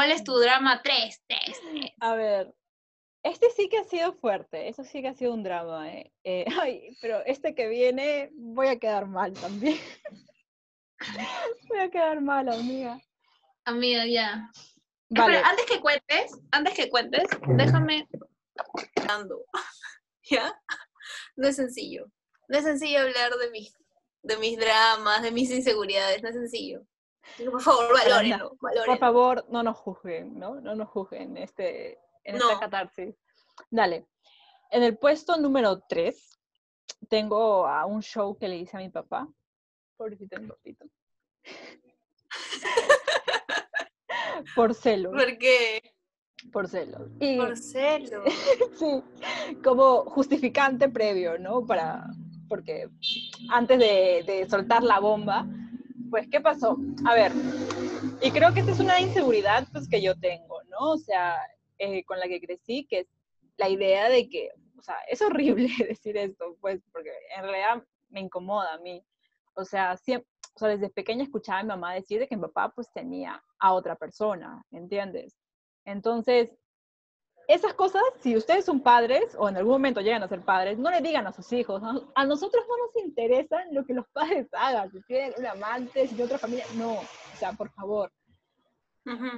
¿Cuál es tu drama 3? 3, 3. A ver, este sí que ha sido fuerte, eso sí que ha sido un drama, ¿eh? eh ay, pero este que viene voy a quedar mal también. voy a quedar mal, amiga. Amiga, ya. Vale. antes que cuentes, antes que cuentes, déjame... ¿Ya? No es sencillo. No es sencillo hablar de mis, de mis dramas, de mis inseguridades, no es sencillo. Por favor, valórenlo, Por favor, no nos juzguen, ¿no? No nos juzguen este, en esta catarsis. Dale. En el puesto número 3 tengo a un show que le hice a mi papá. Pobrecito mi papito. Por celo. ¿Por qué? Por celo. Por celo. sí, como justificante previo, ¿no? Para, porque antes de, de soltar la bomba, pues, ¿qué pasó? A ver, y creo que esta es una inseguridad pues, que yo tengo, ¿no? O sea, eh, con la que crecí, que es la idea de que, o sea, es horrible decir esto, pues, porque en realidad me incomoda a mí. O sea, siempre, o sea, desde pequeña escuchaba a mi mamá decir de que mi papá pues tenía a otra persona, ¿entiendes? Entonces, esas cosas, si ustedes son padres o en algún momento llegan a ser padres, no le digan a sus hijos. A nosotros no nos interesa lo que los padres hagan, si tienen un amante, si tienen otra familia, no, o sea, por favor.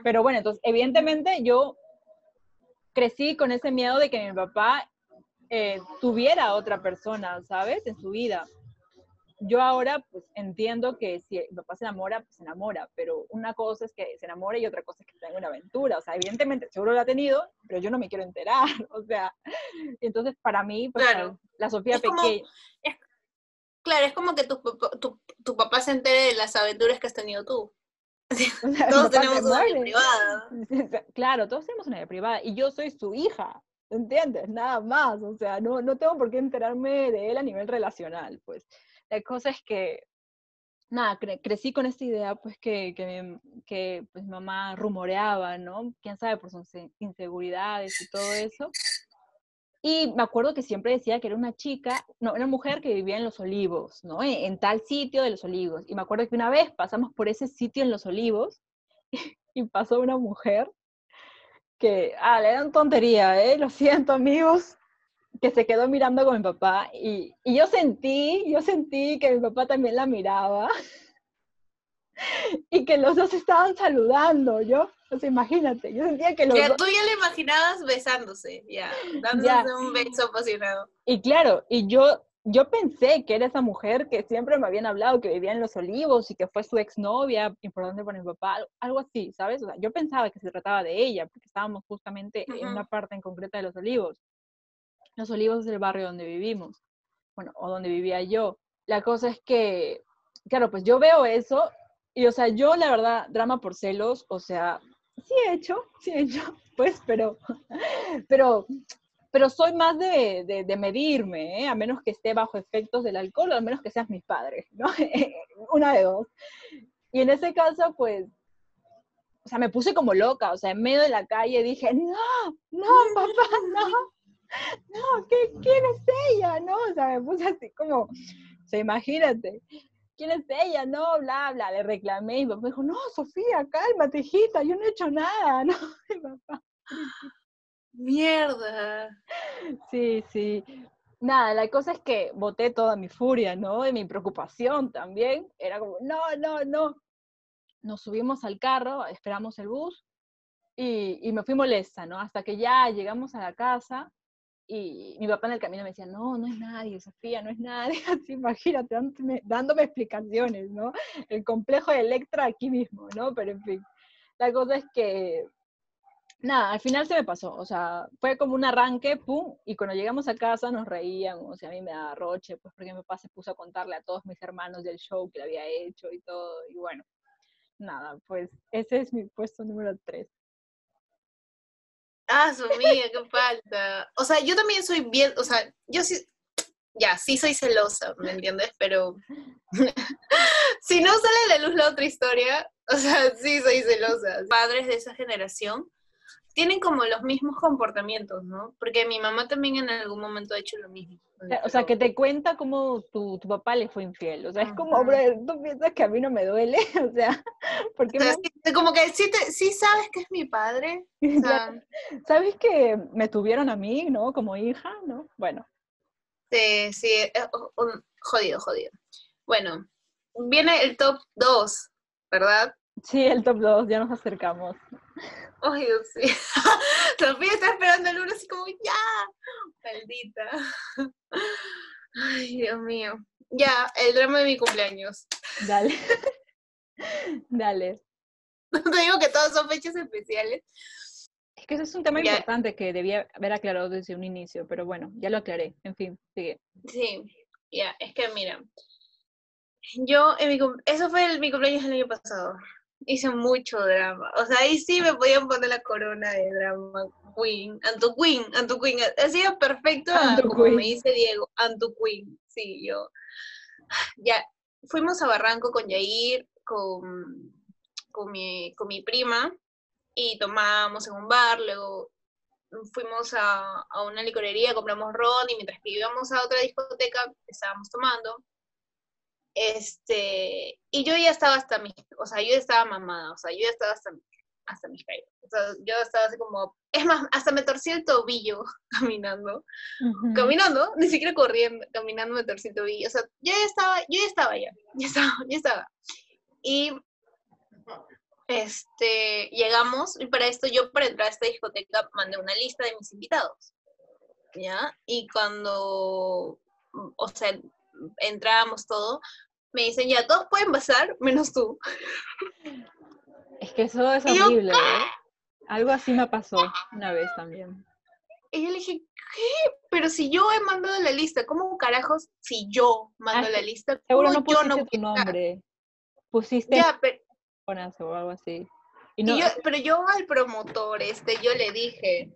Pero bueno, entonces, evidentemente yo crecí con ese miedo de que mi papá eh, tuviera otra persona, ¿sabes? En su vida yo ahora pues entiendo que si mi papá se enamora, pues se enamora, pero una cosa es que se enamore y otra cosa es que tenga una aventura, o sea, evidentemente seguro lo ha tenido, pero yo no me quiero enterar, o sea, entonces para mí, pues, la Sofía pequeña... claro, es como que tu, tu, tu, papá se entere de las aventuras que has tenido tú. todos tenemos una vida privada. Claro, todos tenemos una vida privada y yo soy su hija, ¿entiendes? Nada más, o sea, no, no tengo por qué enterarme de él a nivel relacional, pues. La cosa es que, nada, crecí con esta idea, pues que, que, pues, mamá rumoreaba, ¿no? Quién sabe por sus inseguridades y todo eso. Y me acuerdo que siempre decía que era una chica, no, una mujer que vivía en Los Olivos, ¿no? En, tal sitio de Los Olivos. Y me acuerdo que una vez pasamos por ese sitio en Los Olivos y, pasó una mujer que, ah, le dan tontería, ¿eh? Lo siento, amigos, que se quedó mirando con mi papá y, y, yo sentí, yo sentí que mi papá también la miraba y que los dos estaban saludando, yo, o sea, imagínate, yo sentía que los ya, Tú ya le imaginabas besándose, ya, dándose un beso apasionado. Y claro, y yo, yo pensé que era esa mujer que siempre me habían hablado, que vivía en Los Olivos y que fue su exnovia, importante para mi papá, algo así, ¿sabes? O sea, yo pensaba que se trataba de ella, porque estábamos justamente en una parte en concreta de Los Olivos. Los Olivos es el barrio donde vivimos, bueno, o donde vivía yo. La cosa es que, claro, pues yo veo eso y, o sea, yo la verdad, drama por celos, o sea, sí he hecho, sí he hecho, pues, pero, pero, pero soy más de, de, medirme, ¿eh? a menos que esté bajo efectos del alcohol o a menos que seas mis padres, ¿no? Una de dos. Y en ese caso, pues, o sea, me puse como loca, o sea, en medio de la calle dije, no, no, papá, no no, ¿qué, ¿quién es ella? No, o sea, me puse así como, se imagínate, ¿quién es ella? No, bla, bla, le reclamé y me dijo, no, Sofía, cálmate, hijita, yo no he hecho nada, ¿no? papá. Mierda. Sí, sí. Nada, la cosa es que boté toda mi furia, ¿no? De mi preocupación también. Era como, no, no, no. Nos subimos al carro, esperamos el bus y, y me fui molesta, ¿no? Hasta que ya llegamos a la casa y mi papá en el camino me decía, no, no es nadie, Sofía, no es nadie, así imagínate, dándome, explicaciones, ¿no? El complejo de Electra aquí mismo, ¿no? Pero en fin, la cosa es que, nada, al final se me pasó, o sea, fue como un arranque, pum, y cuando llegamos a casa nos reíamos, y a mí me da roche, pues porque mi papá se puso a contarle a todos mis hermanos del show que le había hecho y todo, y bueno, nada, pues ese es mi puesto número 3. Ah, su amiga, qué falta. O sea, yo también soy bien, o sea, yo sí, ya, sí soy celosa, ¿me entiendes? Pero si no sale a la luz la otra historia, o sea, sí soy celosa. Padres de esa generación tienen como los mismos comportamientos, ¿no? Porque mi mamá también en algún momento ha hecho lo mismo. O sea, que te cuenta cómo tu, tu papá le fue infiel. O sea, es como, tú piensas que a mí no me duele. O sea, porque O sea, sí, como que sí, te- sí sabes que es mi padre. O sea, sabes que me tuvieron a mí, ¿no? Como hija, ¿no? Bueno, sí, sí, eh, oh, oh, jodido, jodido. Bueno, viene el top 2, ¿verdad? sí, el top 2, ya nos acercamos. Ay, Dios, sí. Sofía está esperando el uno así como, ya, maldita. Ay, Dios mío. Ya, el drama de mi cumpleaños. Dale. Dale. Te digo que todas son fechas especiales. Es que ese es un tema Ya. importante que debía haber aclarado desde un inicio, pero bueno, ya lo aclaré. En fin, sigue. Sí, ya, es que mira, yo en mi cum- eso fue el, mi cumpleaños el año pasado. Hice mucho drama. O sea, ahí sí me podían poner la corona de drama queen, Antu Queen, Antu Queen. Ha sido perfecto a- como me dice Diego, Antu Queen. Sí, yo. Ya, fuimos a Barranco con Yair, con, con, mi, con mi prima, y tomábamos en un bar, luego fuimos a, a una licorería, compramos ron y mientras que íbamos a otra discoteca estábamos tomando. Este, y yo ya estaba hasta mis, o sea, yo ya estaba mamada, o sea, yo ya estaba hasta, hasta mis caídas. O sea, yo estaba así como, es más, hasta me torcí el tobillo caminando. Ujú. Caminando, ni siquiera corriendo, caminando me torcí el tobillo. O sea, yo ya estaba, yo ya estaba ya, ya estaba, ya estaba. Y este, llegamos, y para esto yo para entrar a esta discoteca mandé una lista de mis invitados, ¿ya? Y cuando, o sea, entrábamos todo, me dicen, ya, todos pueden pasar, menos tú. Es que eso es yo, horrible, ¿eh? Algo así me pasó una vez también. Y yo le dije, ¿qué? Pero si yo he mandado la lista, ¿cómo carajos si yo mando Ah, la lista? Seguro ¿cómo no yo pusiste no tu nombre. Pusiste Ya, pero, o algo así. Y y no, yo, pero yo al promotor, este, yo le dije,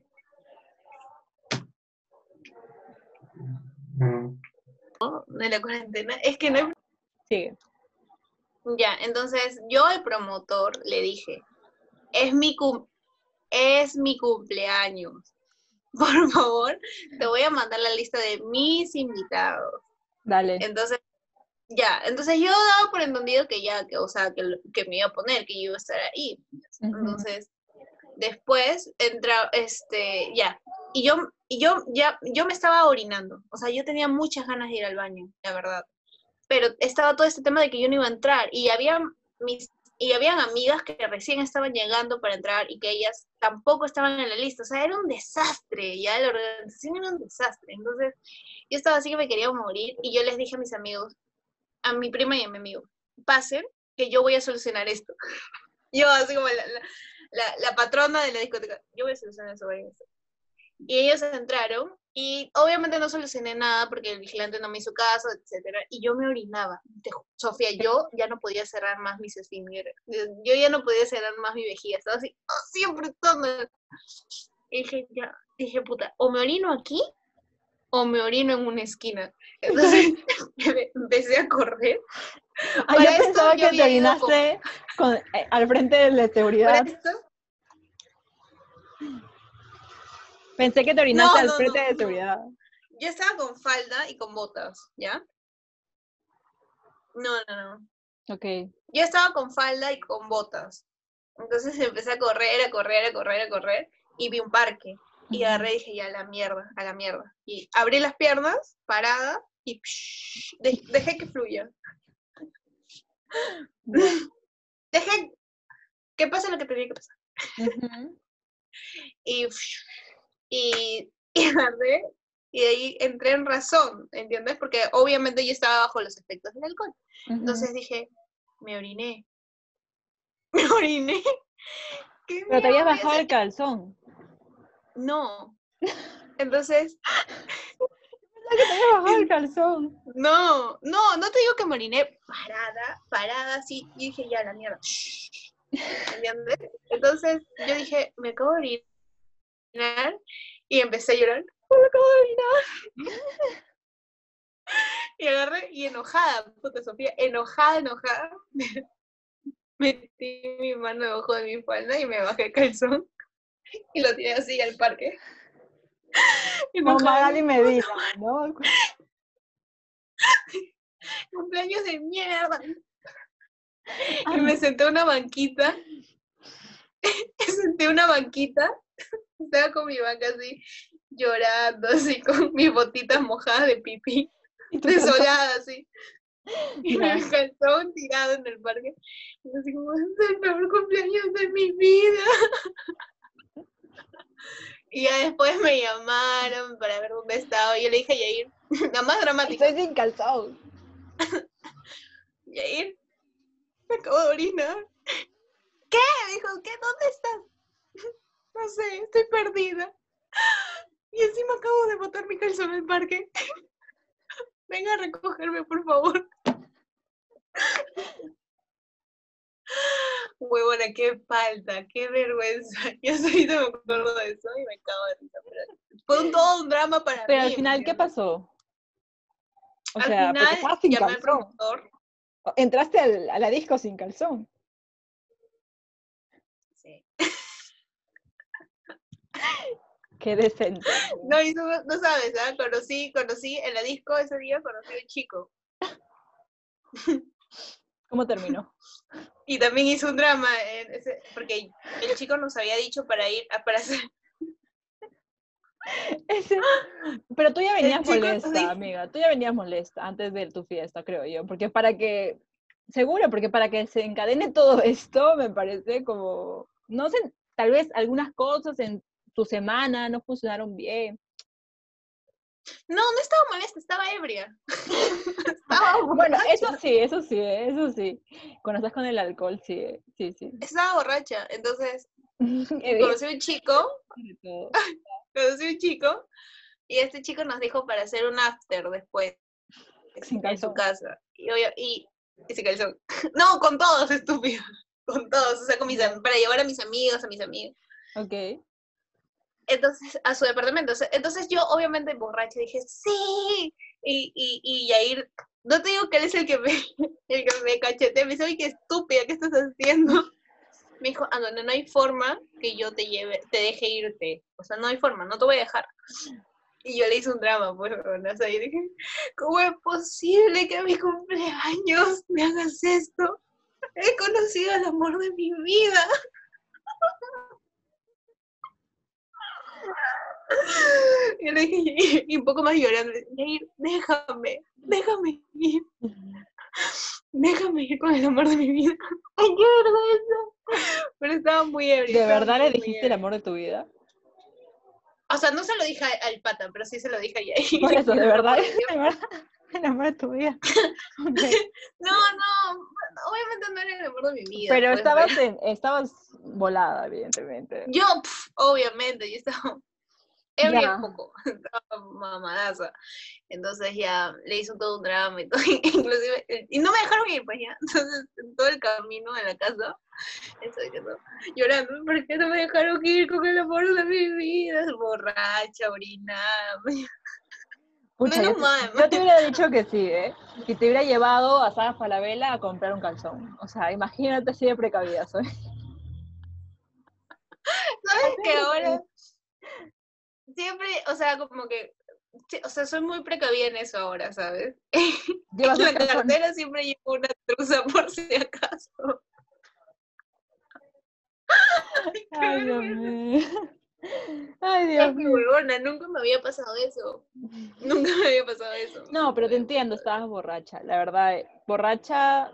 de la cuarentena, es que no hay sigue. Ya, entonces yo al promotor le dije, es mi, cum- es mi cumpleaños. Por favor, te voy a mandar la lista de mis invitados. Dale. Entonces, ya, entonces yo daba por entendido que ya, que, o sea, que, que me iba a poner, que yo iba a estar ahí. Entonces, después entra, este, ya. Y yo, y yo ya, yo me estaba orinando. O sea, yo tenía muchas ganas de ir al baño, la verdad. Pero estaba todo este tema de que yo no iba a entrar. Y había mis, y habían amigas que recién estaban llegando para entrar y que ellas tampoco estaban en la lista. O sea, era un desastre, ya la organización era un desastre. Entonces, yo estaba así que me quería morir y yo les dije a mis amigos, a mi prima y a mi amigo, pasen, que yo voy a solucionar esto. Yo así como la, la- la- la patrona de la discoteca, yo voy a solucionar eso. Y ellos entraron y obviamente no solucioné nada porque el vigilante no me hizo caso, etcétera, y yo me orinaba. Sofía, yo ya no podía cerrar más mis esfínteres. Yo ya no podía cerrar más mi vejiga, estaba así, ¡ah! siempre todo. Y dije, ya, dije, puta, o me orino aquí o me orino en una esquina. Entonces empecé a correr. Ah, esto pensaba yo que te orinaste con- eh, al frente de la Para seguridad. esto, Pensé que te orinaste No, al frente no, de seguridad. yo estaba con falda y con botas, ¿ya? No, no, no. Ok. Yo estaba con falda y con botas. Entonces empecé a correr, a correr, a correr, a correr y vi un parque. Y agarré y dije, ya, a la mierda, a la mierda. Y abrí las piernas, parada, y psh, de- dejé que fluya. Ya. Dejé que pase lo que tenía que pasar. Y, psh, y, y agarré, y de ahí entré en razón, ¿entiendes? Porque obviamente yo estaba bajo los efectos del alcohol. Entonces dije, me oriné. Me oriné. ¿Qué Pero te habías bajado el calzón. No. Entonces, que te habías bajado el calzón. no, no, no te digo que me oriné parada, parada, así. Y dije, ya, la mierda. ¿Entiendes? Entonces, yo dije, me acabo de orinar. Y empecé a llorar. Me acabo de orinar. Y agarré, y enojada, puta Sofía, enojada, enojada. Metí mi mano debajo de mi falda y me bajé el calzón. y lo tiré así al parque. Y no Magali Medina, ¿no? Cumpleaños de mierda. Y me senté a una banquita. me senté una banquita. Estaba con mi banca así, llorando, así, con mis botitas mojadas de pipí. Desolada, así. Y me un tirado en el parque. Y así como, es el peor cumpleaños de mi vida. Y ya después me llamaron para ver dónde estaba. Y yo le dije a Yair, la más dramática. Estoy sin calzón. Yair, me acabo de orinar. ¿Qué? Dijo, ¿qué? ¿Dónde estás? No sé, estoy perdida. Y encima acabo de botar mi calzón en el parque. Venga a recogerme, por favor. Huevona, qué falta, qué vergüenza. Yo soy me acuerdo de eso y me cago de risa. Fue un, todo un drama para mí. Pero al final, ¿qué pasó? O al sea, final, sin llamé calzón. Entraste al, a la disco sin calzón. Qué decente. No, y no, no sabes, ¿ah? Conocí, conocí en la disco ese día, conocí a un chico. ¿Cómo terminó? Y también hizo un drama, porque el chico nos había dicho para ir a para hacer... Pero tú ya venías molesta, amiga, tú ya venías molesta antes de tu fiesta, creo yo, porque para que, seguro, porque para que se encadene todo esto, me parece como, no sé, tal vez algunas cosas en tu semana no funcionaron bien, no, no estaba molesta, estaba ebria. estaba bueno, eso sí, eso sí, eso sí. Cuando estás con el alcohol, sí, sí, sí. Estaba borracha, entonces conocí a un chico, conocí a un chico, y este chico nos dijo para hacer un after después en su casa. Y, y, y se calzó. No, con todos, estúpido. Con todos, o sea, con mis, para llevar a mis amigos, a mis amigos. Ok entonces a su departamento. Entonces yo obviamente borracha dije, sí, y, y, y Yair, no te digo que él es el que me, el que me cachetea, me dice, oye, qué estúpida, ¿qué estás haciendo? Me dijo, ah, no, hay forma que yo te lleve, te deje irte, o sea, no hay forma, no te voy a dejar. Y yo le hice un drama, pues, o sea, y dije, ¿cómo es posible que a mi cumpleaños me hagas esto? He conocido el amor de mi vida. Y le dije, y un poco más llorando, déjame, déjame ir. Déjame ir con el amor de mi vida. Ay, qué vergüenza. Pero estaba muy ebrio. ¿De verdad le dijiste el amor de tu vida? O sea, no se lo dije al pata, pero sí se lo dije a ella. Por eso, de verdad, de verdad, el amor de tu vida. No, no, obviamente no era el amor de mi vida. Pero pues, estabas, En, estabas volada, evidentemente. Yo, obviamente, yo estaba Ebria un poco, mamadaza. Entonces ya le hizo todo un drama y todo, inclusive, y no me dejaron ir, pues ya. Entonces, en todo el camino de la casa, estoy llorando, ¿por qué no me dejaron ir con el amor de mi vida? Borracha, orinada. Pucha, yo, yo, te hubiera dicho que sí, ¿eh? Que te hubiera llevado a Saga Falabella a comprar un calzón. O sea, imagínate si de precavida soy. ¿Sabes qué ahora? siempre, o sea, como que, o sea, soy muy precavida en eso ahora, ¿sabes? en la cartera siempre llevo una truza por si acaso. Ay, Dios mío. Ay, Dios mío. nunca me había pasado eso. Nunca me había pasado eso. No, pero te entiendo, estabas borracha. La verdad, borracha,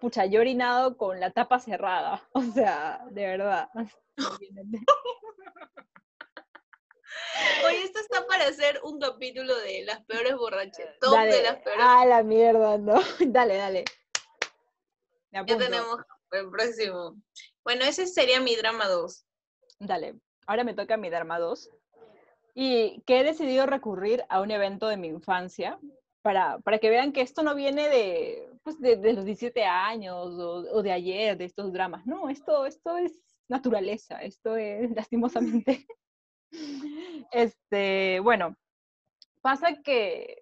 pucha, yo orinado con la tapa cerrada. O sea, de verdad. Oye, esto está para hacer un capítulo de las peores borrachas. Top de las peores. Ah, la mierda, no. dale, dale. Ya tenemos el próximo. Bueno, ese sería mi drama 2. Dale. Ahora me toca mi drama 2. Y que he decidido recurrir a un evento de mi infancia para, para que vean que esto no viene de, pues de, los 17 años o, o, de ayer, de estos dramas. No, esto, esto es naturaleza. Esto es lastimosamente Este, bueno, pasa que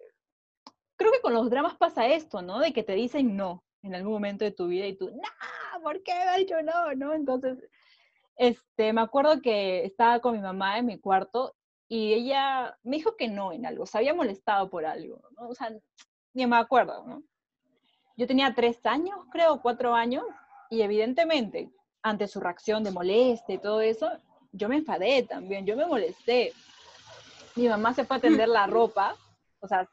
creo que con los dramas pasa esto, ¿no? De que te dicen no en algún momento de tu vida y tú, no, ¿por qué me ha dicho no? ¿no? Entonces, este, me acuerdo que estaba con mi mamá en mi cuarto y ella me dijo que no en algo, se había molestado por algo, ¿no? O sea, ni me acuerdo, ¿no? Yo tenía tres años, creo, cuatro años, y evidentemente, ante su reacción de moleste y todo eso, yo me enfadé también, yo me molesté. Mi mamá se fue a tender la ropa, o sea,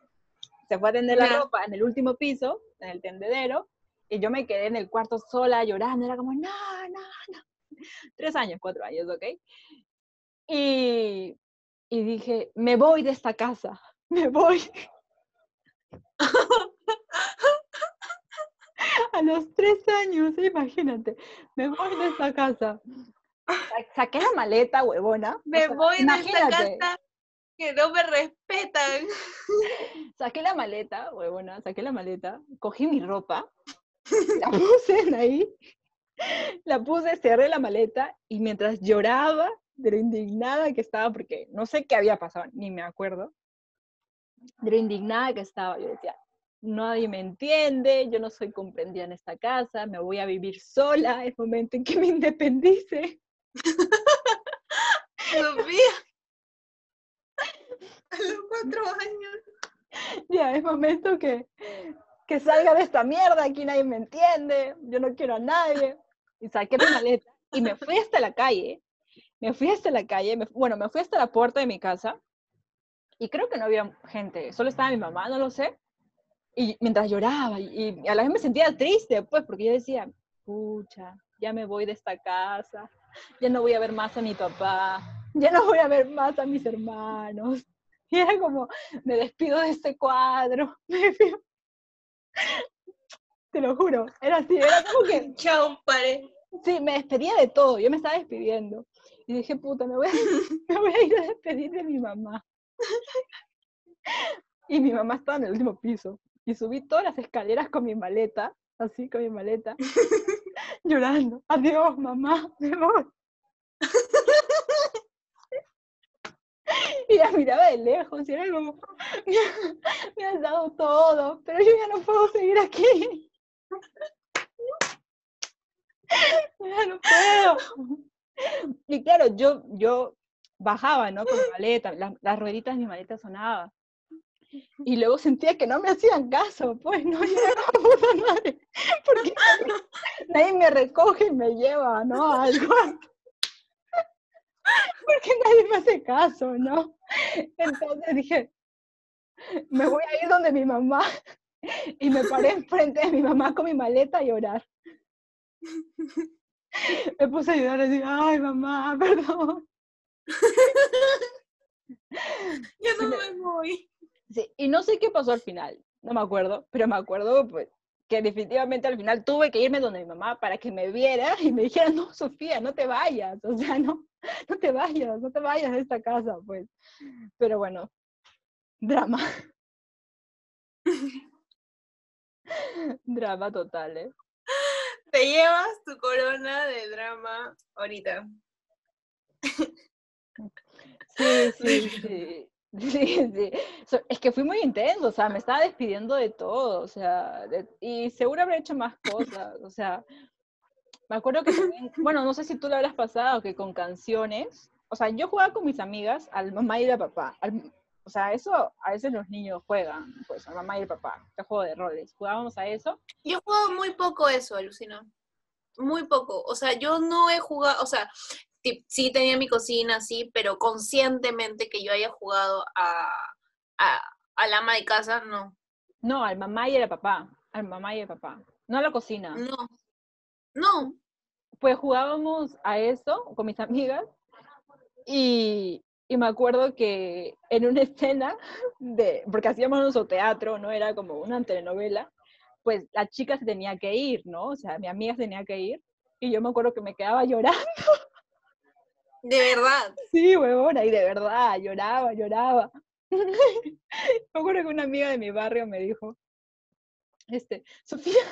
se fue a tender la ropa en el último piso, en el tendedero, y yo me quedé en el cuarto sola llorando, era como, no, no, no. Tres años, cuatro años, ¿ok? Y, y dije, me voy de esta casa, me voy. a los tres años, imagínate, me voy de esta casa. Saqué la maleta, huevona. Me voy de esta casa que no me respetan. Saqué la maleta, huevona, saqué la maleta, cogí mi ropa, la puse ahí, la puse, cerré la maleta y mientras lloraba de lo indignada que estaba, porque no sé qué había pasado, ni me acuerdo, de lo indignada que estaba, yo decía, nadie me entiende, yo no soy comprendida en esta casa, me voy a vivir sola, el momento en que me independice. A los cuatro años. Ya, es momento que, que salga de esta mierda, aquí nadie me entiende, yo no quiero a nadie. Y saqué mi maleta y me fui hasta la calle, me fui hasta la calle, bueno, me fui hasta la puerta de mi casa y creo que no había gente, solo estaba mi mamá, no lo sé, y mientras lloraba, y, a la vez me sentía triste, pues, porque yo decía, pucha, ya me voy de esta casa, ya no voy a ver más a mi papá, ya no voy a ver más a mis hermanos. Y era como, me despido de este cuadro, Te lo juro, era así, era como que... Chao, pare. Sí, me despedía de todo, yo me estaba despidiendo. Y dije, puta, me voy me voy a ir a despedir de mi mamá. Y mi mamá estaba en el último piso y subí todas las escaleras con mi maleta, así con mi maleta, llorando. Adiós, mamá, me voy. y la miraba de lejos y era como, me has dado todo, pero yo ya no puedo seguir aquí. No puedo. Y claro, yo, yo bajaba, ¿no? Con mi maleta, las rueditas de mi maleta sonaban y luego sentía que no me hacían caso, pues no, nadie, porque nadie me recoge y me lleva, ¿no? Algo. Porque nadie me hace caso, ¿no? Entonces dije, me voy a ir donde mi mamá y me paré enfrente de mi mamá con mi maleta a llorar. Me puse a llorar y dije, ay mamá, perdón. Yo no me voy y no sé qué pasó al final, no me acuerdo, pero me acuerdo pues, que definitivamente al final tuve que irme donde mi mamá para que me viera y me dijera, no, Sofía, no te vayas, o sea, no, no te vayas, no te vayas de esta casa, pues. Pero bueno, drama. drama total, ¿eh? Te llevas tu corona de drama ahorita. Sí, sí, sí. Sí, sí. es que fui muy intenso, o sea, me estaba despidiendo de todo, o sea, y seguro habré hecho más cosas, o sea, me acuerdo que bueno, no sé si tú lo habrás pasado, que con canciones, o sea, yo jugaba con mis amigas al mamá y al papá, o sea, eso a veces los niños juegan, pues, al mamá y al papá, este juego de roles, jugábamos a eso. Yo juego muy poco eso, alucino, muy poco, o sea, yo no he jugado, o sea, sí tenía mi cocina, sí, pero conscientemente que yo haya jugado a, a, al ama de casa, no. No, al mamá y al papá, al mamá y al papá, no a la cocina. No, no. Pues jugábamos a eso con mis amigas y, y me acuerdo que en una escena de, porque hacíamos nuestro teatro, no era como una telenovela, pues la chica se tenía que ir, ¿no? O sea, mi amiga se tenía que ir y yo me acuerdo que me quedaba llorando De verdad. Sí, huevona, y de verdad, lloraba, lloraba. Me acuerdo que una amiga de mi barrio me dijo, este, Sofía,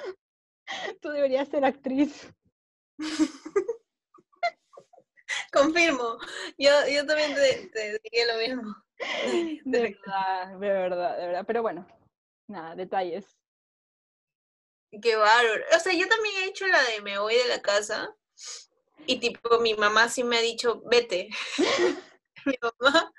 tú deberías ser actriz. Confirmo, yo, yo también te, te dije lo mismo. De verdad, de verdad, de verdad. Pero bueno, nada, detalles. Qué bárbaro. O sea, yo también he hecho la de me voy de la casa, Y tipo, mi mamá sí me ha dicho, vete. mi mamá,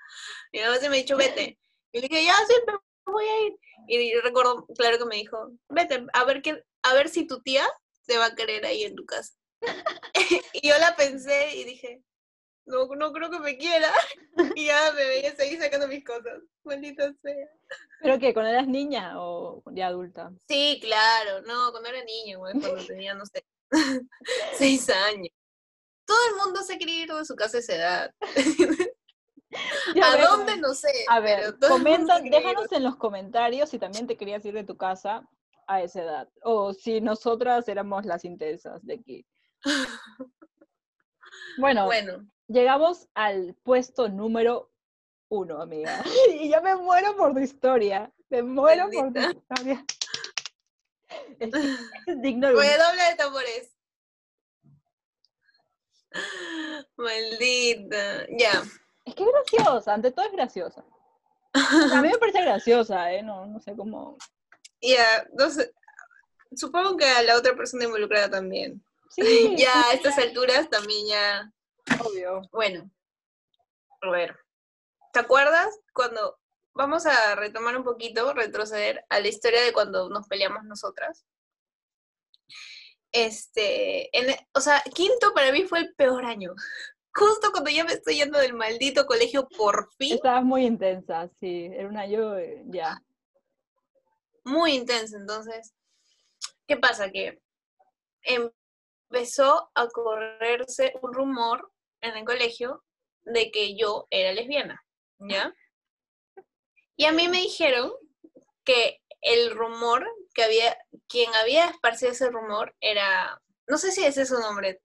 mi mamá sí me ha dicho, vete. Y le dije, ya, sí, me voy a ir. Y recuerdo, claro que me dijo, vete, a ver, qué, a ver si tu tía se va a querer ahí en tu casa. y yo la pensé y dije, no, no creo que me quiera. y ya me veía seguir sacando mis cosas. Maldita sea. ¿Pero qué? ¿Cuando eras niña o ya adulta? Sí, claro. No, cuando era niña, güey, cuando tenía, no sé, seis años. Todo el mundo se quería ir de su casa a esa edad. ¿A dónde? No sé. A ver, comenta, déjanos en los comentarios si también te querías ir de tu casa a esa edad. O si nosotras éramos las intensas de aquí. Bueno, bueno, llegamos al puesto número uno, amiga. Y ya me muero por tu historia. Me muero por tu historia. Es, digno de... Voy a doble de tambores. Maldita. Ya. Es que es graciosa, ante todo es graciosa. A mí me parece graciosa, ¿eh? No, no sé cómo. Ya, no sé. Supongo que a la otra persona involucrada también. Sí. ya a estas alturas también ya. Obvio. Bueno. A ver. ¿Te acuerdas cuando vamos a retomar un poquito, retroceder a la historia de cuando nos peleamos nosotras? Este, en, o sea, quinto para mí fue el peor año. Justo cuando ya me estoy yendo del maldito colegio por fin. Estabas muy intensa, sí, era un año eh, ya. Muy intensa, entonces. ¿Qué pasa? Que empezó a correrse un rumor en el colegio de que yo era lesbiana. ¿ya? Y a mí me dijeron que el rumor que había, quien había esparcido ese rumor era, no sé si ese es su nombre.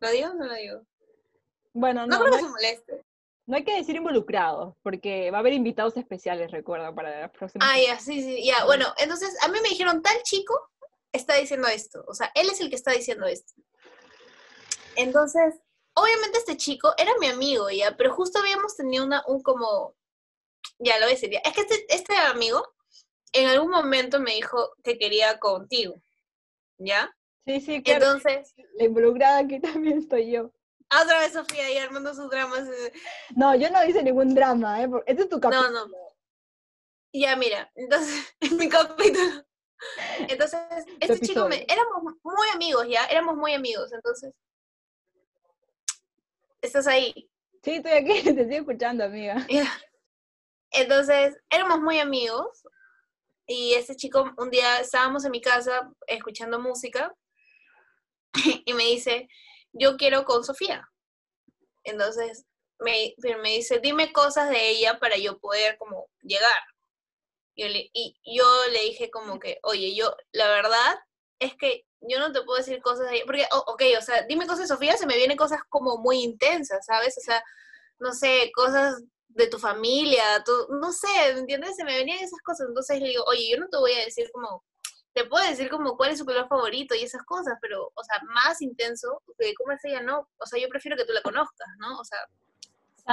¿Lo digo o no lo digo? Bueno, no, creo que se moleste. No hay que decir involucrados, porque va a haber invitados especiales, recuerdo, para las próximas. Ah, ya, sí, sí, ya. Bueno, entonces a mí me dijeron, tal chico está diciendo esto. O sea, él es el que está diciendo esto. Entonces, obviamente este chico era mi amigo ya, pero justo habíamos tenido una, un como, ya lo voy a decir, ya. es que este, este amigo en algún momento me dijo que quería contigo, ¿ya? Sí, sí, claro. Entonces, la involucrada aquí también estoy yo. Otra vez Sofía ahí armando sus dramas. No, yo no hice ningún drama, ¿eh? Este es tu capítulo. No, no. Ya, mira, entonces, en mi capítulo. Entonces, este chico me, éramos muy amigos, ya, éramos muy amigos, entonces, ¿Estás ahí? Sí, estoy aquí, te estoy escuchando, amiga. Entonces, éramos muy amigos y este chico, un día estábamos en mi casa escuchando música y me dice, yo quiero con Sofía. Entonces, me, me dice, dime cosas de ella para yo poder como llegar. Y y yo le dije como que, oye, yo, la verdad es que yo no te puedo decir cosas de porque, ok, o sea, dime cosas Sofía, se me vienen cosas como muy intensas, ¿sabes? O sea, no sé, cosas de tu familia, no sé, ¿me entiendes? Se me venían esas cosas, entonces le digo, oye, yo no te voy a decir como, te puedo decir como cuál es su color favorito y esas cosas, pero, o sea, más intenso, que cómo es ella, no, o sea, yo prefiero que tú la conozcas, ¿no? O sea,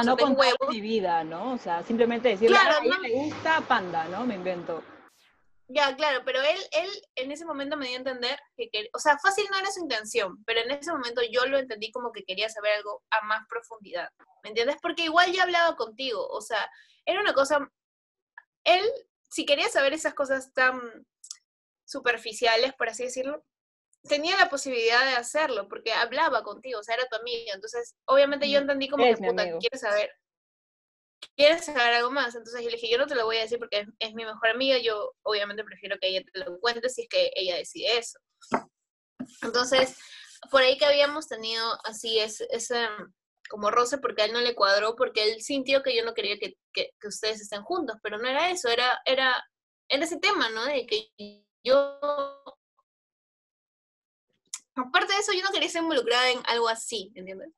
sea, no contar mi vida, ¿no? O sea, simplemente decirle, claro, a ella le gusta panda, ¿no? Me invento. Ya, claro, pero él, él en ese momento me dio a entender que, o sea, fácil no era su intención, pero en ese momento yo lo entendí como que quería saber algo a más profundidad, ¿me entiendes? Porque igual ya hablaba contigo, o sea, era una cosa, él, si quería saber esas cosas tan superficiales, por así decirlo, tenía la posibilidad de hacerlo, porque hablaba contigo, o sea, era tu amiga, entonces, obviamente yo entendí como que, puta, quiere saber, ¿quieres saber algo más? Entonces yo le dije, yo no te lo voy a decir porque es, mi mejor amiga, yo obviamente prefiero que ella te lo cuente si es que ella decide eso. Entonces, por ahí que habíamos tenido así ese, ese como roce porque a él no le cuadró, porque él sintió que yo no quería que, que, ustedes estén juntos, pero no era eso, era, era, era ese tema, ¿no? De que yo... Aparte de eso, yo no quería ser involucrada en algo así, ¿entiendes?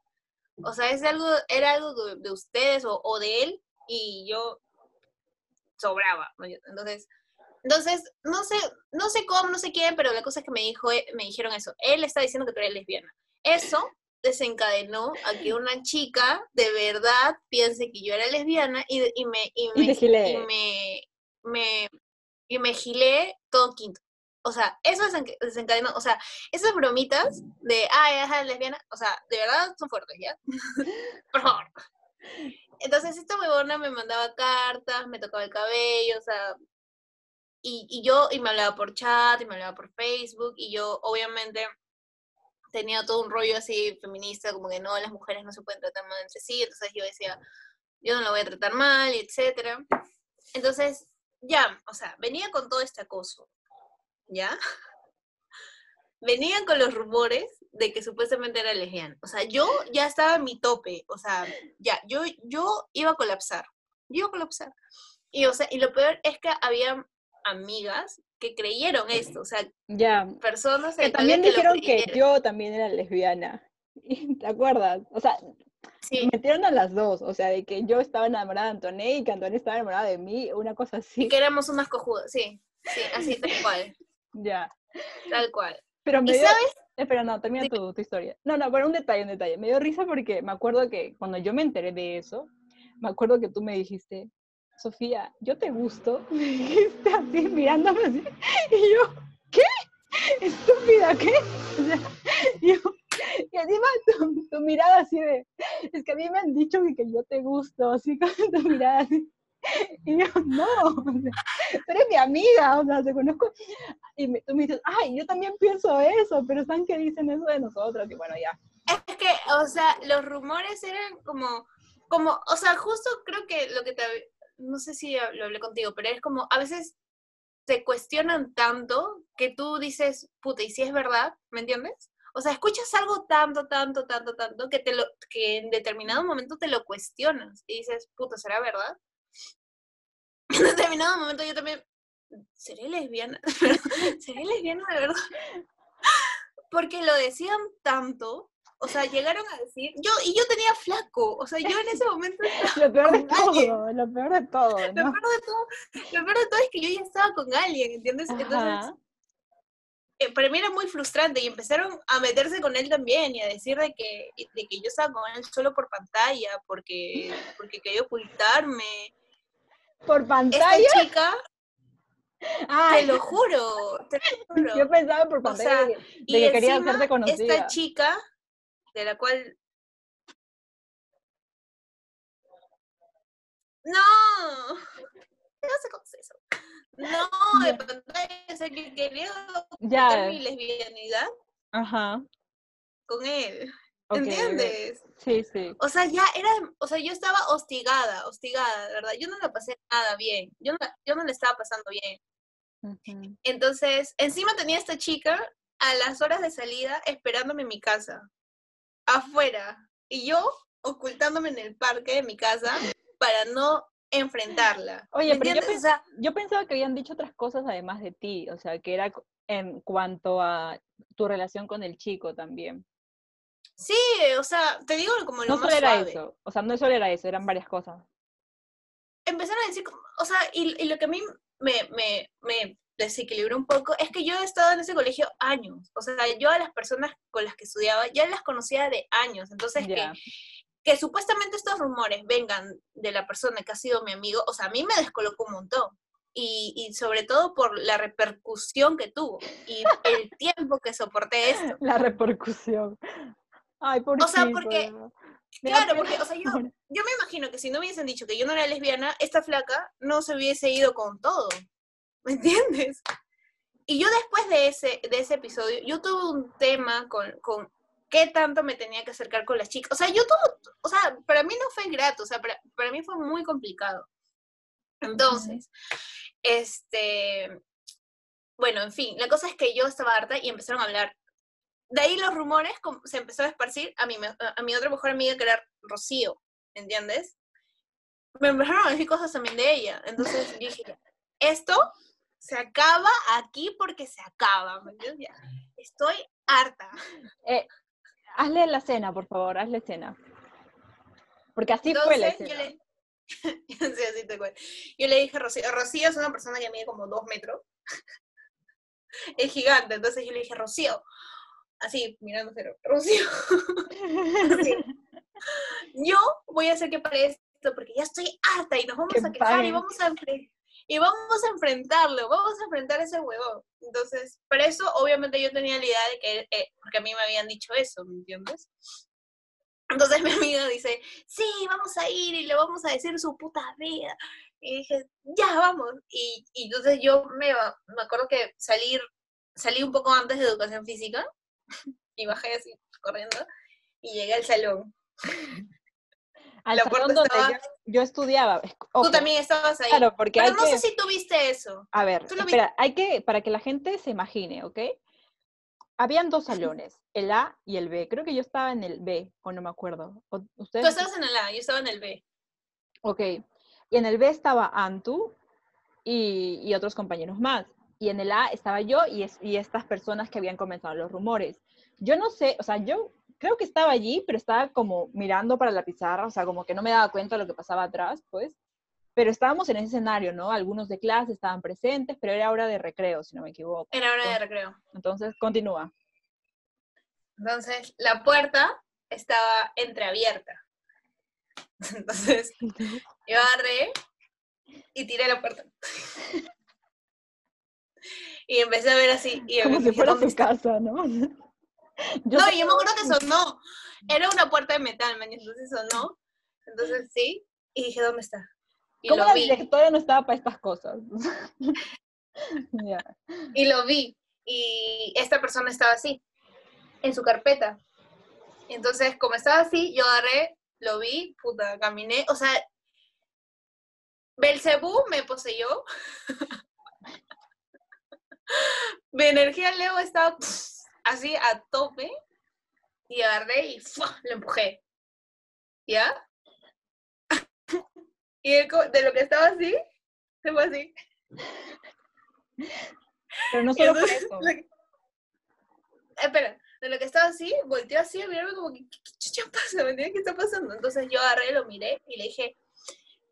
O sea, es algo, era algo de, ustedes o, de él y yo sobraba. Entonces, entonces, no sé, no sé cómo, no sé quién, pero la cosa es que me dijo, eh, me dijeron eso. Él está diciendo que tú eres lesbiana. Eso desencadenó a que una chica de verdad piense que yo era lesbiana y, me, y, me, y, me, me, y me gilé todo quinto. O sea, eso desencadenó, o sea, esas bromitas de, ay, ajá, lesbiana, o sea, de verdad son fuertes, ¿ya? Por favor. Entonces, esta huevona me mandaba cartas, me tocaba el cabello, o sea, y, y yo, y me hablaba por chat, y me hablaba por Facebook, y yo, obviamente, tenía todo un rollo así feminista, como que no, las mujeres no se pueden tratar mal entre sí, entonces yo decía, yo no la voy a tratar mal, etcétera. Entonces, ya, o sea, venía con todo este acoso, ¿ya? Venían con los rumores de que supuestamente era lesbiana. O sea, yo ya estaba en mi tope, o sea, ya, yo, yo iba a colapsar, yo iba a colapsar. Y, o sea, y lo peor es que había amigas que creyeron esto, o sea, ya. personas que también dijeron que yo también era lesbiana. ¿Te acuerdas? O sea, sí. metieron a las dos, o sea, de que yo estaba enamorada de Antoné y que Antoné estaba enamorada de mí, una cosa así. Y que éramos unas cojudas, sí, sí, así tal cual. Ya. Tal cual. Pero me ¿Y sabes? Espera, no, termina tu, tu, historia. No, no, pero un detalle, un detalle. Me dio risa porque me acuerdo que cuando yo me enteré de eso, me acuerdo que tú me dijiste, Sofía, yo te gusto. Me dijiste así, mirándome así. Y yo, ¿qué? Estúpida, ¿qué? O sea, yo, y encima tu, tu, mirada así de, es que a mí me han dicho que, que yo te gusto, así con tu mirada así. Y yo, no, tú eres mi amiga, o sea, te conozco. Y me, tú me dices, ay, yo también pienso eso, pero están que dicen eso de nosotros, y bueno, ya. Es que, o sea, los rumores eran como, como, o sea, justo creo que lo que te, no sé si lo hablé contigo, pero es como, a veces te cuestionan tanto que tú dices, puta, ¿y si es verdad? ¿Me entiendes? O sea, escuchas algo tanto, tanto, tanto, tanto, que, te lo, que en determinado momento te lo cuestionas y dices, puta, ¿será verdad? En determinado momento yo también, ¿seré lesbiana? ¿Seré lesbiana de verdad? Porque lo decían tanto o sea, llegaron a decir, yo, y yo tenía flaco, o sea, yo en ese momento Lo peor de todo, lo peor de todo, ¿no? Lo peor de todo, lo peor de todo es que yo ya estaba con alguien, ¿entiendes? Entonces, eh, para mí era muy frustrante y empezaron a meterse con él también y a decir de que, de que yo estaba con él solo por pantalla, porque, porque quería ocultarme. ¿Por pantalla? Esta chica, te lo juro, te lo juro. Yo pensaba por pantalla de, que quería hacerte conocida. Esta chica de la cual... No, no se eso. No, de pantalla, o sea, que quería ya. mi lesbianidad Ajá. con él. ¿Entiendes? Sí, sí. O sea, ya era, o sea, yo estaba hostigada, hostigada, ¿verdad? Yo no la pasé nada bien. Yo no, yo no le estaba pasando bien. Entonces, encima tenía esta chica a las horas de salida esperándome en mi casa afuera y yo ocultándome en el parque de mi casa para no enfrentarla. Oye, pero yo pensaba, yo pensaba que habían dicho otras cosas además de ti, o sea, que era en cuanto a tu relación con el chico también. Sí, o sea, te digo como lo no más solo era eso, o sea, no solo era eso, eran varias cosas. Empezaron a decir, o sea, y, y lo que a mí me, me, me desequilibró un poco es que yo he estado en ese colegio años. O sea, yo a las personas con las que estudiaba ya las conocía de años. Entonces, que, que supuestamente estos rumores vengan de la persona que ha sido mi amigo, o sea, a mí me descolocó un montón. Y, y, sobre todo por la repercusión que tuvo y el tiempo que soporté esto. La repercusión. Ay, por O sea, porque, claro, porque, o sea, yo, yo me imagino que si no hubiesen dicho que yo no era lesbiana, esta flaca no se hubiese ido con todo. ¿me entiendes? Y yo después de ese, de ese episodio, yo tuve un tema con, con qué tanto me tenía que acercar con las chicas. O sea, yo tuve, o sea, para mí no fue grato, o sea, para, para mí fue muy complicado. Entonces, este, bueno, en fin, la cosa es que yo estaba harta y empezaron a hablar. De ahí los rumores se empezó a esparcir a mi, a mi otra mejor amiga que era Rocío, ¿entiendes? Me empezaron a decir cosas también de ella. Entonces dije, esto se acaba aquí porque se acaba, ¿me? Estoy harta. Eh, hazle la cena, por favor, hazle cena. Porque así fue la escena. Yo le... sí, así te cuento. Yo le dije a Rocío, Rocío es una persona que mide como dos metros. es gigante, entonces yo le dije, Rocío, así, mirando cero, Rocío, yo voy a hacer que pare esto porque ya estoy harta y nos vamos a quejar y vamos a y vamos a enfrentarlo, vamos a enfrentar a ese huevón. Entonces, por eso obviamente yo tenía la idea de que, eh, porque a mí me habían dicho eso, ¿me entiendes? Entonces mi amiga dice, sí, vamos a ir y le vamos a decir su puta vida. Y dije, ya, vamos. Y, y entonces yo me, me acuerdo que salir, salí un poco antes de educación física y bajé así corriendo y llegué al salón. Al salón donde yo, estudiaba. Tú también estabas ahí. Claro, porque Pero no sé si tú viste eso. A ver, espera, hay que, para que la gente se imagine, ¿ok? Habían dos salones, el A y el B. Creo que yo estaba en el B, o no me acuerdo. ¿Ustedes? Tú estabas en el A, yo estaba en el B. Ok. Y en el B estaba Antu y, y otros compañeros más. Y en el A estaba yo y, y estas personas que habían comenzado los rumores. Yo no sé, o sea, yo creo que estaba allí, pero estaba como mirando para la pizarra, o sea, como que no me daba cuenta de lo que pasaba atrás, pues. Pero estábamos en ese escenario, ¿no? Algunos de clase estaban presentes, pero era hora de recreo, si no me equivoco. Era hora de recreo. Entonces, continúa. Entonces, la puerta estaba entreabierta. Entonces, yo agarré y tiré la puerta. y empecé a ver así. Y Como si fuera su casa, ¿no? Yo no, yo me acuerdo que sonó. Era una puerta de metal, man, entonces sonó. Entonces sí, y dije, ¿dónde está? Y ¿Cómo la directora no estaba para estas cosas? Y lo vi. Y esta persona estaba así, en su carpeta. Entonces, como estaba así, yo agarré, lo vi, puta, caminé. O sea, Belcebú me poseyó. Mi energía Leo estaba así a tope y agarré y lo empujé. ¿Ya? y de lo que estaba así, se fue así. Pero no solo por eso. espera, de lo que estaba así, volteó así a mirarme como que, ¿qué, pasa? ¿Me ¿Qué está pasando? Entonces yo agarré, lo miré y le dije,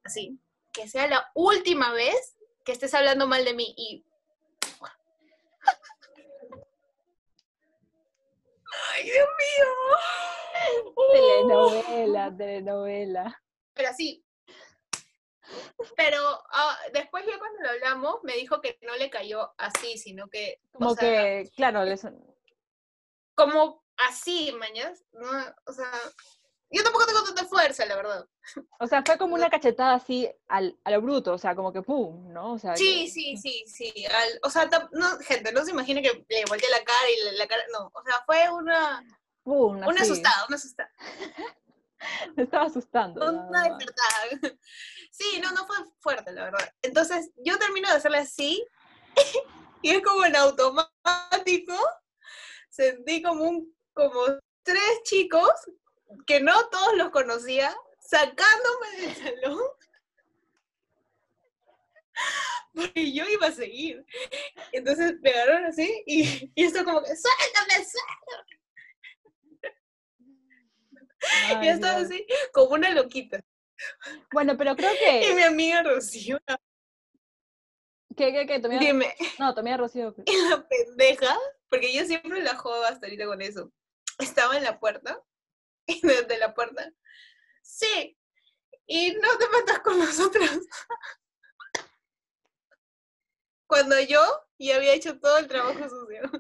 así, que sea la última vez que estés hablando mal de mí. Y ¡Ay, Dios mío! Telenovela, telenovela. Pero sí. Pero ah, después ya cuando lo hablamos, me dijo que no le cayó así, sino que... Como que, claro, Como así, mañas. ¿no? O sea, yo tampoco tengo tanta fuerza, la verdad. O sea, fue como una cachetada así al, a lo bruto, o sea, como que pum, ¿no? O sea, sí, sí, sí, sí. o sea, no, gente, no se imagine que le volteé la cara y la, cara, no. O sea, fue una... Pum, una asustada, una asustada. Me estaba asustando. Una despertada. Sí, no, no fue fuerte, la verdad. Entonces, yo termino de hacerle así y es como en automático. Sentí como un, como tres chicos que no todos los conocía, sacándome del salón. Porque yo iba a seguir. Entonces me agarraron así y, y esto como que, suéltame, suéltame. y estaba así, como una loquita. Bueno, pero creo que... Y mi amiga Rocío. ¿Qué, qué, qué? ¿Tomía... Dime. No, tomía Rocío. Y la pendeja, porque yo siempre la jodo hasta ahorita con eso. Estaba en la puerta desde la puerta, sí, y no te metas con nosotros. Cuando yo ya había hecho todo el trabajo sucio.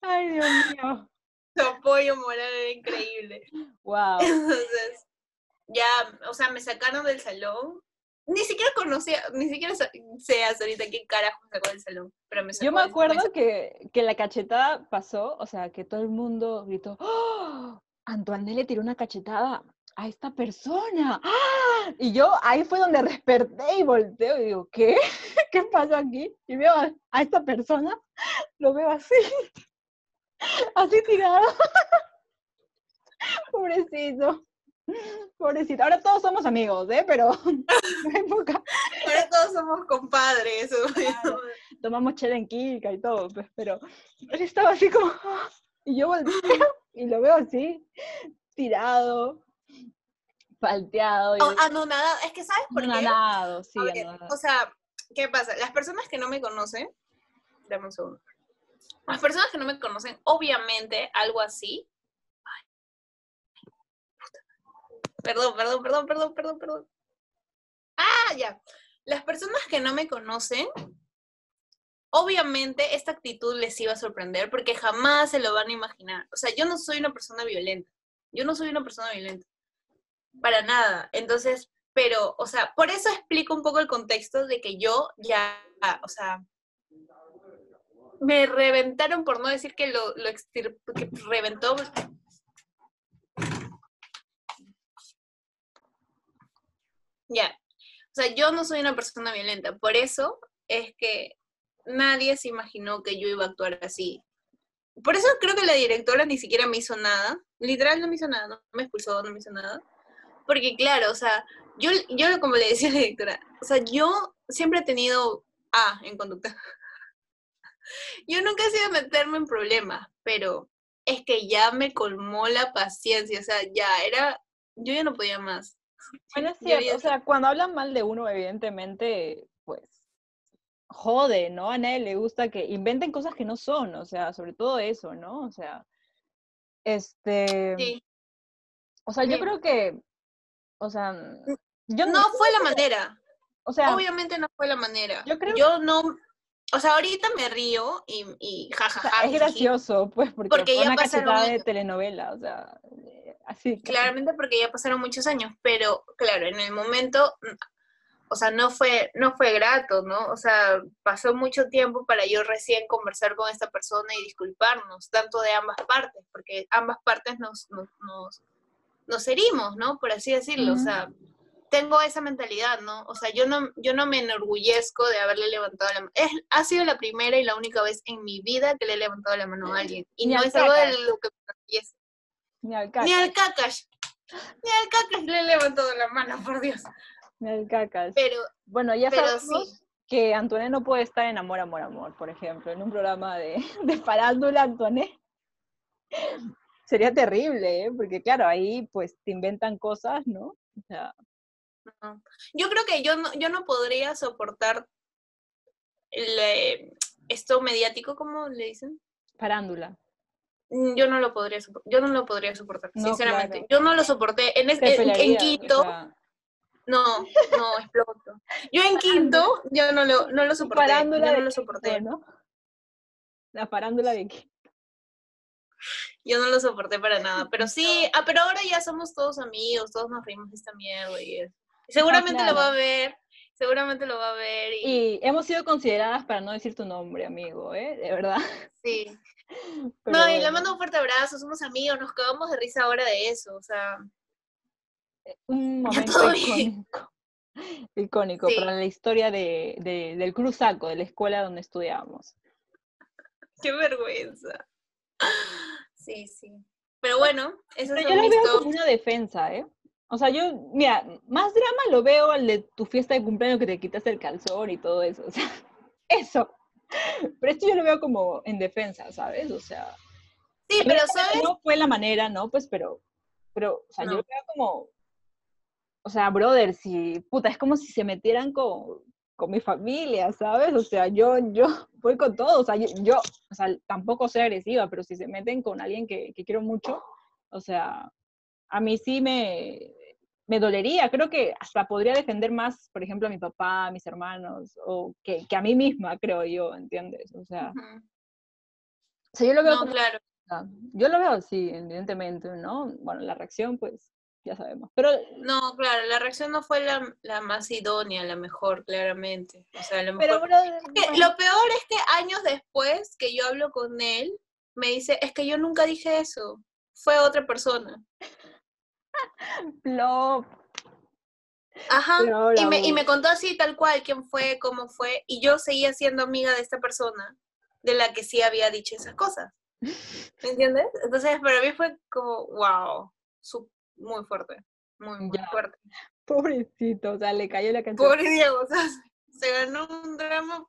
Ay, Dios mío. Su apoyo moral era increíble. Wow. Entonces, ya, o sea, me sacaron del salón ni siquiera conocía, ni siquiera sé hasta ahorita qué carajo sacó del salón. Pero me Yo me acuerdo que, que, la cachetada pasó, o sea, que todo el mundo gritó, ¡Oh! Antoine le tiró una cachetada a esta persona. ¡Ah! Y yo ahí fue donde desperté y volteo y digo, ¿qué? ¿Qué pasó aquí? Y veo a, a esta persona, lo veo así, así tirado. Pobrecito. Pobrecito. Ahora todos somos amigos, ¿eh? Pero Ahora todos somos compadres. Tomamos chela en Kika y todo, pues, pero él estaba así como... Y yo volteo y lo veo así, tirado, palteado. Y... Oh, anonadado. Es que, ¿sabes por qué? Anonadado, sí, O sea, ¿qué pasa? Las personas que no me conocen... Dame un segundo. Las personas que no me conocen, obviamente, algo así Perdón, perdón, perdón, perdón, perdón, perdón. Ah, ya. Las personas que no me conocen, obviamente esta actitud les iba a sorprender porque jamás se lo van a imaginar. O sea, yo no soy una persona violenta. Yo no soy una persona violenta. Para nada. Entonces, pero, o sea, por eso explico un poco el contexto de que yo ya, o sea, me reventaron, por no decir que lo, lo que reventó. Ya. O sea, yo no soy una persona violenta. Por eso es que nadie se imaginó que yo iba a actuar así. Por eso creo que la directora ni siquiera me hizo nada. Literal no me hizo nada, no me expulsó, no me hizo nada. Porque claro, o sea, yo, yo como le decía a la directora, o sea, yo siempre he tenido A en conducta. Yo nunca he sido meterme en problemas, pero es que ya me colmó la paciencia, o sea, ya era, yo ya no podía más. Bueno, es cierto, o sea, cuando hablan mal de uno, evidentemente, pues, jode, ¿no? A nadie le gusta que inventen cosas que no son, o sea, sobre todo eso, ¿no? O sea, este... Sí. O sea, yo creo que, o sea, yo no, fue la manera. O sea, obviamente no fue la manera. Yo creo yo no o sea, ahorita me río y, y jajaja. es gracioso, pues, porque, porque ya una pasaron de telenovela, o sea, así. Claramente porque ya pasaron muchos años, pero claro, en el momento, o sea, no fue, no fue grato, ¿no? O sea, pasó mucho tiempo para yo recién conversar con esta persona y disculparnos, tanto de ambas partes, porque ambas partes nos, nos, nos, nos herimos, ¿no? Por así decirlo, o sea tengo esa mentalidad, ¿no? O sea, yo no, yo no me enorgullezco de haberle levantado la mano. Es, ha sido la primera y la única vez en mi vida que le he levantado la mano a alguien. Y no es algo de lo que me Ni al cacas. Ni al cacas. Ni al cacas le he levantado la mano, por Dios. Ni al cacas. Pero, bueno, ya sabemos que Antoine no puede estar en Amor, Amor, Amor, por ejemplo, en un programa de, de farándula, Antoine. Sería terrible, ¿eh? Porque claro, ahí pues te inventan cosas, ¿no? O sea, yo creo que yo no, yo no podría soportar el, esto mediático, ¿cómo le dicen? Parándula. Mm, yo no lo podría soportar, yo no lo podría soportar, sinceramente. Yo no lo soporté. En, en, quinto, no, no, exploto. Yo en quinto, yo no lo, no lo soporté. Parándula yo no lo soporté. ¿no? La parándula de qué? Yo no lo soporté para nada. Pero sí, ah, pero ahora ya somos todos amigos, todos nos reímos de esta mierda y eso. Seguramente lo va a ver, seguramente lo va a ver. Y... hemos sido consideradas para no decir tu nombre, amigo, ¿eh? De verdad. Sí. no, y le mando un fuerte abrazo, somos amigos, nos cagamos de risa ahora de eso, o sea. Eh, un momento icónico. Icónico para la historia de, de, del Cruzaco, de la escuela donde estudiábamos. Qué vergüenza. Sí, sí. Pero bueno, eso es yo lo veo como una defensa, ¿eh? O sea, yo, mira, más drama lo veo al de tu fiesta de cumpleaños que te quitas el calzón y todo eso. O sea, eso. Pero esto yo lo veo como en defensa, ¿sabes? O sea. Sí, pero ¿sabes? No fue la manera, ¿no? Pues, pero, pero, o sea, yo lo veo como, o sea, brother, si, puta, es como si se metieran con, con mi familia, ¿sabes? O sea, yo, yo voy con todo, o sea, yo, o sea, tampoco soy agresiva, pero si se meten con alguien que, que quiero mucho, o sea, a mí sí me, me dolería. Creo que hasta podría defender más, por ejemplo, a mi papá, a mis hermanos, o que, que a mí misma, creo yo, ¿entiendes? O sea, o sea yo lo veo no, claro. Yo lo veo así, evidentemente, ¿no? Bueno, la reacción, pues, ya sabemos. Pero... No, claro, la reacción no fue la, la más idónea, la mejor, claramente. O sea, lo, Pero, lo peor es que años después que yo hablo con él, me dice, es que yo nunca dije eso, fue otra persona. Flop. Ajá, y me, y me, contó así tal cual quién fue, cómo fue, y yo seguía siendo amiga de esta persona de la que sí había dicho esas cosas. ¿Me entiendes? Entonces, para mí fue como, wow, muy fuerte, muy, muy fuerte. Pobrecito, o sea, le cayó la canción. Pobre Diego, o sea, se ganó un drama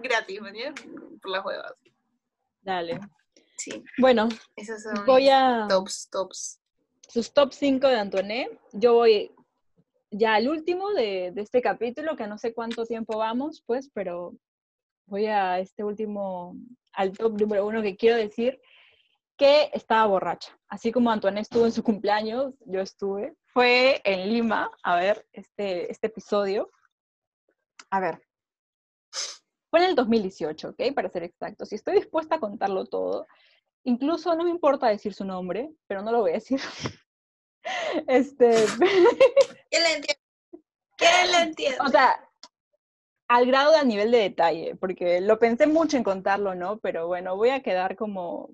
gratis, ¿me entiendes? Por las huevas. Dale. Sí. Bueno, voy a... Tops, tops sus top 5 de Antoine. Yo voy ya al último de, este capítulo, que no sé cuánto tiempo vamos, pues, pero voy a este último, al top número uno que quiero decir, que estaba borracha. Así como Antoine estuvo en su cumpleaños, yo estuve. Fue en Lima, a ver, este, este episodio. A ver. Fue en el 2018, ¿ok? Para ser exactos. Y estoy dispuesta a contarlo todo. Incluso no me importa decir su nombre, pero no lo voy a decir. este. ¿Qué le entiendo? ¿Qué le entiendo? O sea, al grado de a nivel de detalle, porque lo pensé mucho en contarlo, ¿no? Pero bueno, voy a quedar como...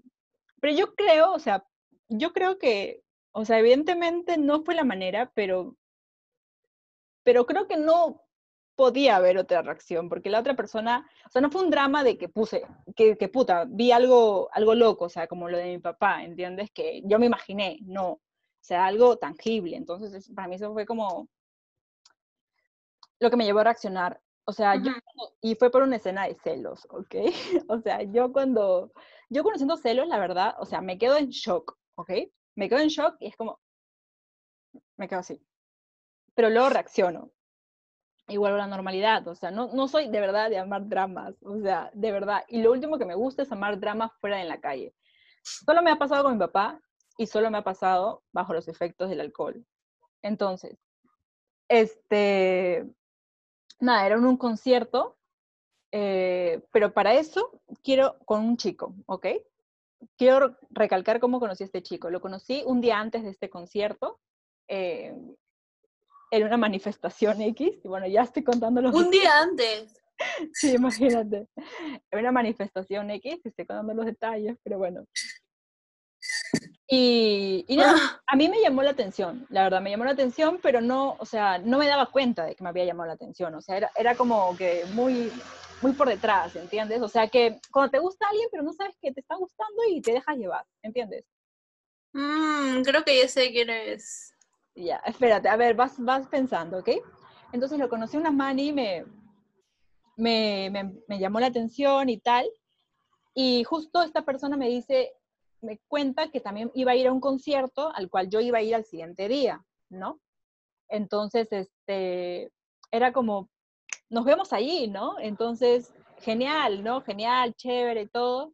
Pero yo creo, o sea, yo creo que, o sea, evidentemente no fue la manera, pero, pero creo que no podía haber otra reacción, porque la otra persona, o sea, no fue un drama de que puse, que, que puta, vi algo, algo loco, o sea, como lo de mi papá, ¿entiendes? Que yo me imaginé, no, o sea, algo tangible. Entonces, para mí eso fue como lo que me llevó a reaccionar. O sea, yo, y fue por una escena de celos, ¿ok? O sea, yo cuando, yo conociendo celos, la verdad, o sea, me quedo en shock, ¿ok? Me quedo en shock y es como, me quedo así. Pero luego reacciono y vuelvo a la normalidad, o sea, no, no soy de verdad de amar dramas, o sea, de verdad. Y lo último que me gusta es amar dramas fuera de la calle. Solo me ha pasado con mi papá y solo me ha pasado bajo los efectos del alcohol. Entonces, este, nada, era en un concierto, eh, pero para eso quiero con un chico, ¿ok? Quiero recalcar cómo conocí a este chico. Lo conocí un día antes de este concierto, eh, en una manifestación X, y bueno, ya estoy contando los... Un día antes. Sí, imagínate. En una manifestación X, estoy contando los detalles, pero bueno. Y, y nada, a mí me llamó la atención, la verdad, me llamó la atención, pero no, o sea, no me daba cuenta de que me había llamado la atención, o sea, era, era como que muy, muy por detrás, ¿entiendes? O sea, que cuando te gusta alguien, pero no sabes que te está gustando y te dejas llevar, ¿entiendes? Mm, creo que ya sé quién es. Ya, espérate, a ver, vas, vas pensando, ¿ok? Entonces lo conocí una mani, me, me, me, me llamó la atención y tal, y justo esta persona me dice, me cuenta que también iba a ir a un concierto al cual yo iba a ir al siguiente día, ¿no? Entonces, este, era como, nos vemos allí, ¿no? Entonces, genial, ¿no? Genial, chévere, todo.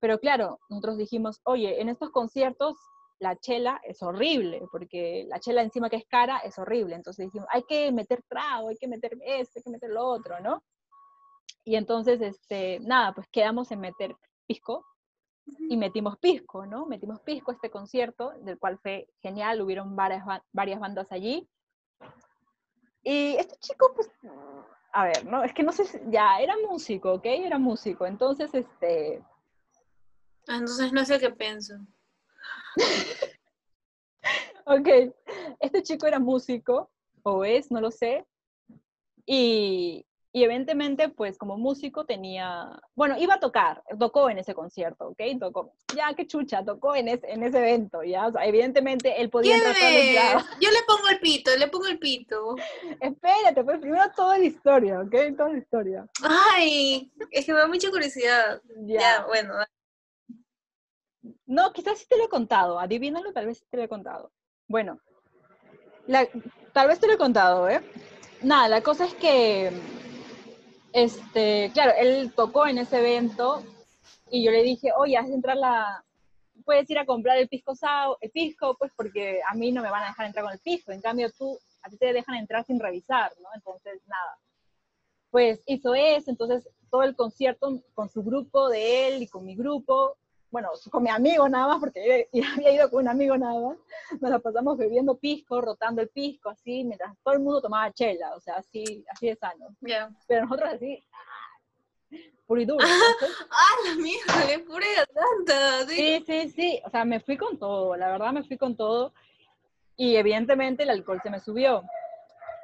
Pero claro, nosotros dijimos, oye, en estos conciertos la chela es horrible, porque la chela encima que es cara es horrible. Entonces dijimos, hay que meter trago, hay que meter esto, hay que meter lo otro, ¿no? Y entonces, este, nada, pues quedamos en meter pisco, y metimos pisco, ¿no? Metimos pisco a este concierto, del cual fue genial, hubieron varias, varias bandas allí. Y este chico, pues, a ver, ¿no? Es que no sé, ya, era músico, ¿ok? Era músico, entonces, este... Ah, entonces no sé qué pienso. Ok, este chico era músico, o es, no lo sé, y, y evidentemente, pues como músico tenía, bueno, iba a tocar, tocó en ese concierto, ¿ok? Tocó, ya, qué chucha, tocó en ese, en ese evento, ya, o sea, evidentemente él podía entrar Yo le pongo el pito, le pongo el pito. Espérate, pues primero toda la historia, ¿ok? Toda la historia. Ay, es que me da mucha curiosidad. Ya, bueno. No, quizás sí te lo he contado, adivínalo, tal vez sí te lo he contado. Bueno, tal vez te lo he contado, ¿eh? Nada, la cosa es que este, claro, él tocó en ese evento y yo le dije, oye, de entrar la, puedes ir a comprar el pisco sao, el pisco, pues porque a mí no me van a dejar entrar con el pisco, en cambio tú, a ti te dejan entrar sin revisar, ¿no? Entonces, nada. Pues hizo eso, entonces todo el concierto con su grupo de él y con mi grupo, bueno, con mi amigo nada más, porque yo había ido con un amigo nada más, nos la pasamos bebiendo pisco, rotando el pisco, así, mientras todo el mundo tomaba chela, o sea, así, así de sano. Pero nosotros así, puro y duro. ¡Ah, la mierda! ¡Qué pura tanta! ¿sí? sí, sí, o sea, me fui con todo, la verdad me fui con todo, y evidentemente el alcohol se me subió.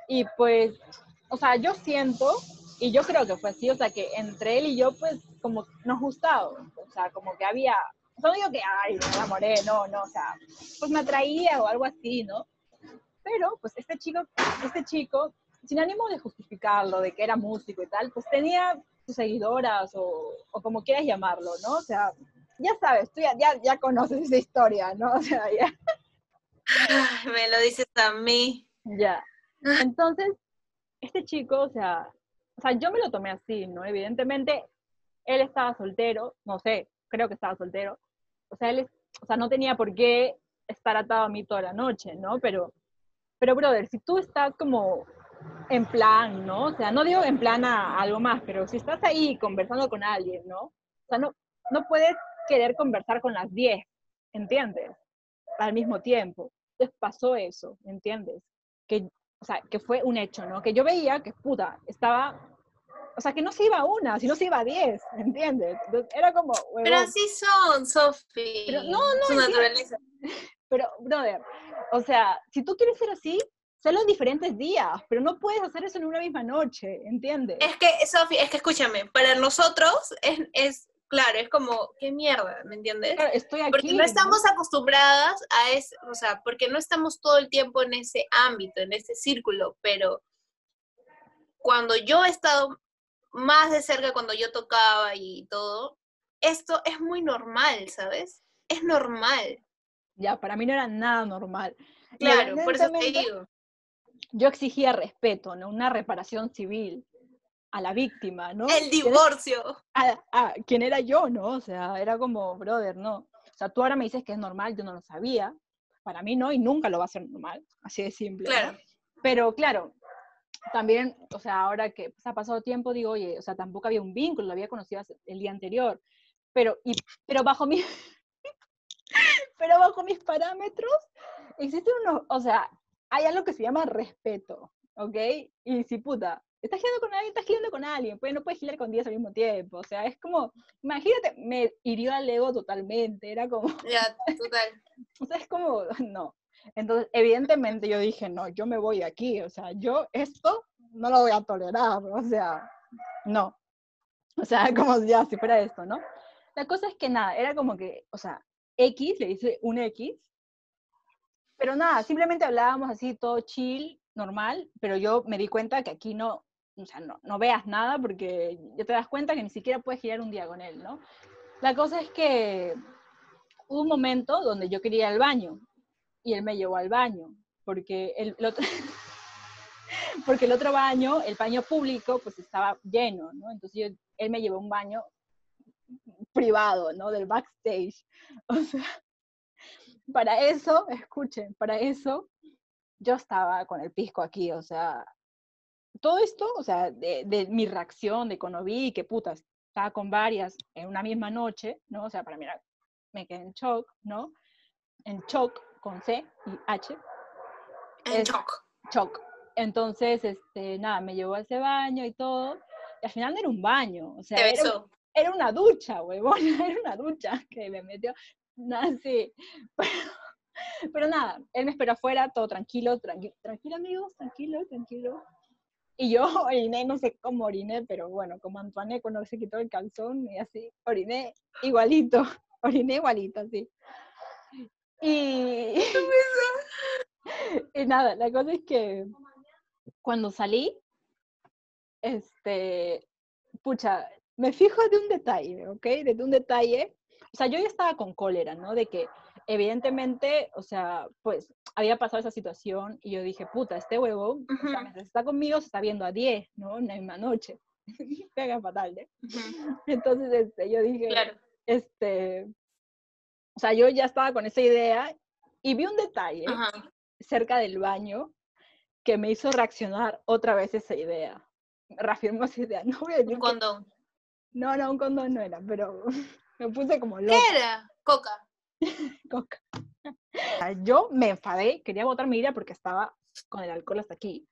Y pues, o sea, yo siento y yo creo que fue así, o sea, que entre él y yo, pues, como nos gustaba, o sea, como que había, no digo que, ay, me enamoré, no, no, o sea, pues me atraía o algo así, ¿no? Pero, pues, este chico, este chico, sin ánimo de justificarlo, de que era músico y tal, pues tenía sus seguidoras o, o como quieras llamarlo, ¿no? O sea, ya sabes, tú ya, ya, ya conoces esa historia, ¿no? O sea, ya. Me lo dices a mí. Ya. Entonces, este chico, o sea, o sea, yo me lo tomé así, ¿no? Evidentemente, él estaba soltero, no sé, creo que estaba soltero. O sea, él o sea, no tenía por qué estar atado a mí toda la noche, ¿no? Pero, pero, brother, si tú estás como en plan, ¿no? O sea, no digo en plan a algo más, pero si estás ahí conversando con alguien, ¿no? O sea, no, no puedes querer conversar con las 10, ¿entiendes? Al mismo tiempo. Entonces pasó eso, ¿entiendes? Que, o sea, que fue un hecho, ¿no? Que yo veía que, puta, estaba o sea, que no se iba a una, sino se iba a diez, ¿entiendes? era como... Pero así son, Sofi. No, no. Su naturaleza. Pero, brother, o sea, si tú quieres ser así, Solo en diferentes días, pero no puedes hacer eso en una misma noche, ¿entiendes? Es que, Sofi, es que escúchame, para nosotros es, es, claro, es como, qué mierda, ¿me entiendes? Claro, estoy aquí. Porque no estamos acostumbradas a eso, o sea, porque no estamos todo el tiempo en ese ámbito, en ese círculo, pero cuando yo he estado más de cerca, cuando yo tocaba y todo, esto es muy normal, ¿sabes? Es normal. Ya, para mí no era nada normal. Claro, por eso te digo yo exigía respeto, ¿no? Una reparación civil a la víctima, ¿no? El divorcio. A, quién era yo, ¿no? O sea, era como, brother, no. O sea, tú ahora me dices que es normal, yo no lo sabía. Para mí no, y nunca lo va a ser normal, así de simple. Claro. Pero claro, también, o sea, ahora que pues, ha pasado tiempo, digo, oye, o sea, tampoco había un vínculo, lo había conocido el día anterior. Pero, y, pero bajo mi... pero bajo mis parámetros, existen unos, o sea, hay algo que se llama respeto, ¿ok? Y si puta, estás girando con alguien, estás girando con alguien, pues no puedes girar con 10 al mismo tiempo, o sea, es como, imagínate, me hirió al ego totalmente, era como... Ya, total. o sea, es como, no. Entonces, evidentemente yo dije, no, yo me voy aquí, o sea, yo esto no lo voy a tolerar, o sea, no. O sea, como ya, si fuera esto, ¿no? La cosa es que nada, era como que, o sea, X, le dice un X, pero nada, simplemente hablábamos así, todo chill, normal, pero yo me di cuenta que aquí no, o sea, no, no veas nada porque ya te das cuenta que ni siquiera puedes girar un él, ¿no? La cosa es que hubo un momento donde yo quería ir al baño y él me llevó al baño, porque el, otro, porque el otro baño, el baño público, pues estaba lleno, ¿no? Entonces él me llevó a un baño privado, ¿no? Del backstage. O sea, para eso, escuchen, para eso yo estaba con el pisco aquí, o sea, todo esto, o sea, de, mi reacción de cuando vi que putas, estaba con varias en una misma noche, ¿no? O sea, para mí me quedé en shock, ¿no? En shock con C y H. En shock. Shock. Entonces, este, nada, me llevó a ese baño y todo. Y al final no era un baño, o sea, era, era, una ducha, huevón, era una ducha que me metió. Nada, sí. Pero, nada, él me esperó afuera, todo tranquilo, tranquilo, tranquilo amigos, tranquilo, tranquilo. Y yo oriné, no sé cómo oriné, pero bueno, como Antoine cuando se quitó el calzón y así, oriné igualito, oriné igualito, así. Y, y nada, la cosa es que cuando salí, este, pucha, me fijo de un detalle, ¿ok? De un detalle o sea, yo ya estaba con cólera, ¿no? De que evidentemente, o sea, pues había pasado esa situación y yo dije, puta, este huevo, está conmigo, se está viendo a 10, ¿no? En la misma noche. Pega fatal, ¿eh? Entonces, este, yo dije, este, o sea, yo ya estaba con esa idea y vi un detalle cerca del baño que me hizo reaccionar otra vez esa idea. Reafirmó esa idea. No voy a decir un condón. No, no, un condón no era, pero me puse como loca. ¿Qué era? Coca. Coca. Yo me enfadé, quería botar mi ira porque estaba con el alcohol hasta aquí.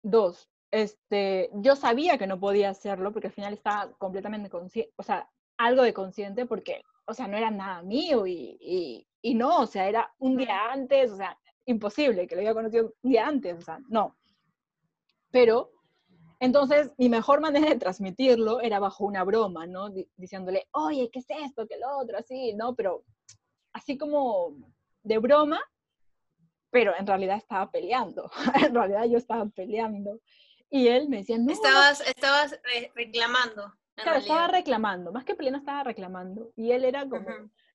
Dos, este, yo sabía que no podía hacerlo porque al final estaba completamente consciente, o sea, algo de consciente porque, o sea, no era nada mío y, y, y no, o sea, era un día antes, o sea, imposible que lo había conocido un día antes, o sea, no. Pero entonces, mi mejor manera de transmitirlo era bajo una broma, ¿no? diciéndole, oye, ¿qué es esto? ¿Qué es lo otro? Así, ¿no? Pero así como de broma, pero en realidad estaba peleando. en realidad yo estaba peleando. Y él me decía, no. Estabas, estabas reclamando. Claro, estaba reclamando. Más que peleando, estaba reclamando. Y él era como,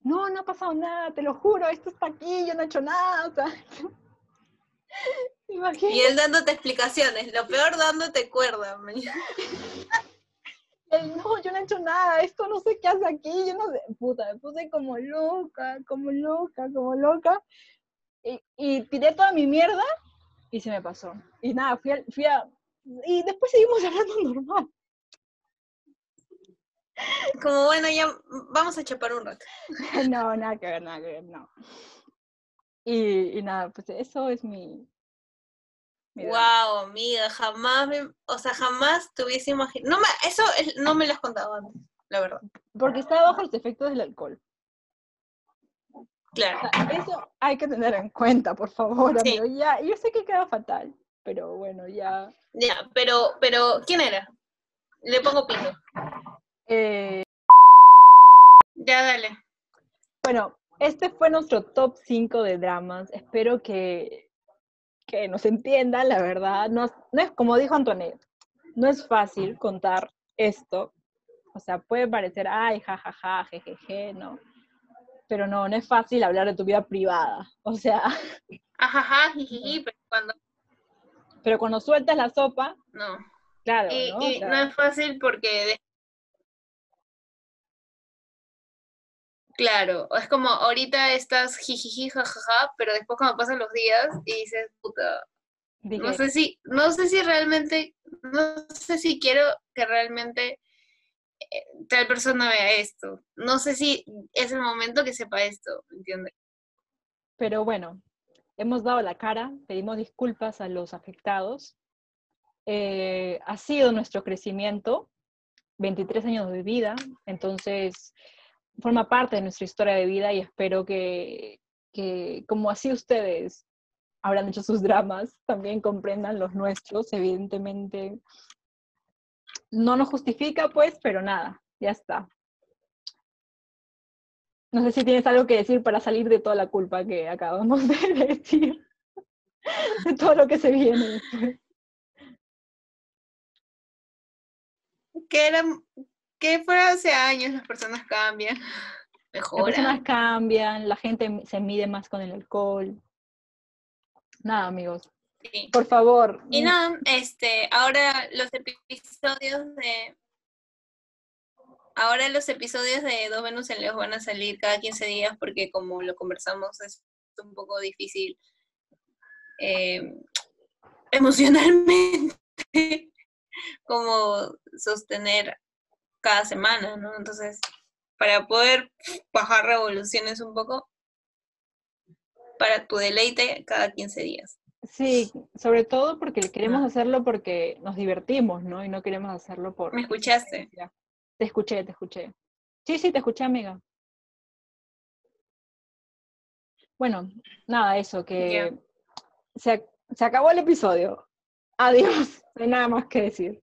no, no ha pasado nada, te lo juro, esto está aquí, yo no he hecho nada. O sea, Y él dándote explicaciones, lo peor dándote cuerda. él, no, yo no he hecho nada, esto no sé qué hace aquí, yo no sé, puta, me puse como loca, como loca, como loca, y, y tiré toda mi mierda y se me pasó. Y nada, fui a, fui a, y después seguimos hablando normal. Como bueno, ya vamos a chapar un rato. No, nada que ver, nada que ver, no. Y, y nada, pues eso es mi... mi. Wow, amiga, jamás me, o sea, jamás te hubiese imaginado. No me, eso es- no me lo has contado antes, la verdad. Porque estaba bajo los efectos del alcohol. Claro. O sea, eso hay que tener en cuenta, por favor, Sí. amigo. Ya, yo sé que queda fatal, pero bueno, ya. Ya, pero, pero, ¿quién era? Le pongo pito. Eh, Ya, dale. bueno, este fue nuestro top 5 de dramas. Espero que, que nos entiendan, la verdad. No, es- no es como dijo Antoinette, no es fácil contar esto. O sea, puede parecer, ay, jajaja, jejeje, ¿no? Pero no, no es fácil hablar de tu vida privada. O sea, Ajaja, jijiji, pero cuando pero cuando sueltas la sopa, no. claro, Y, ¿no? Y no es fácil porque Claro, es como ahorita estás jijiji, jajaja, pero después cuando pasan los días y dices, puta, no sé si, no sé si realmente, no sé si quiero que realmente eh, tal persona vea esto. No sé si es el momento que sepa esto, ¿me entiendes? Pero bueno, hemos dado la cara, pedimos disculpas a los afectados. Eh, ha sido nuestro crecimiento, 23 años de vida, entonces forma parte de nuestra historia de vida y espero que, que como así ustedes habrán hecho sus dramas, también comprendan los nuestros, evidentemente. No nos justifica, pues, pero nada, ya está. No sé si tienes algo que decir para salir de toda la culpa que acabamos de decir, de todo lo que se viene. Que eran, que fuera hace años las personas cambian, Las personas mejoran. cambian, la gente se mide más con el alcohol. Nada, amigos. Sí. Por favor. Y mm, nada, este, ahora los episodios de ahora los episodios de Dos Venus en Leo van a salir cada 15 días porque como lo conversamos es un poco difícil eh, emocionalmente como sostener cada semana, ¿no? Entonces, para poder bajar revoluciones un poco, para tu deleite cada 15 días. Sí, sobre todo porque queremos Ah. hacerlo porque nos divertimos, ¿no? Y no queremos hacerlo por... ¿Me escuchaste? Te escuché, te escuché. Sí, sí, te escuché, amiga. Bueno, nada, eso, que se, se acabó el episodio. Adiós, no hay nada más que decir.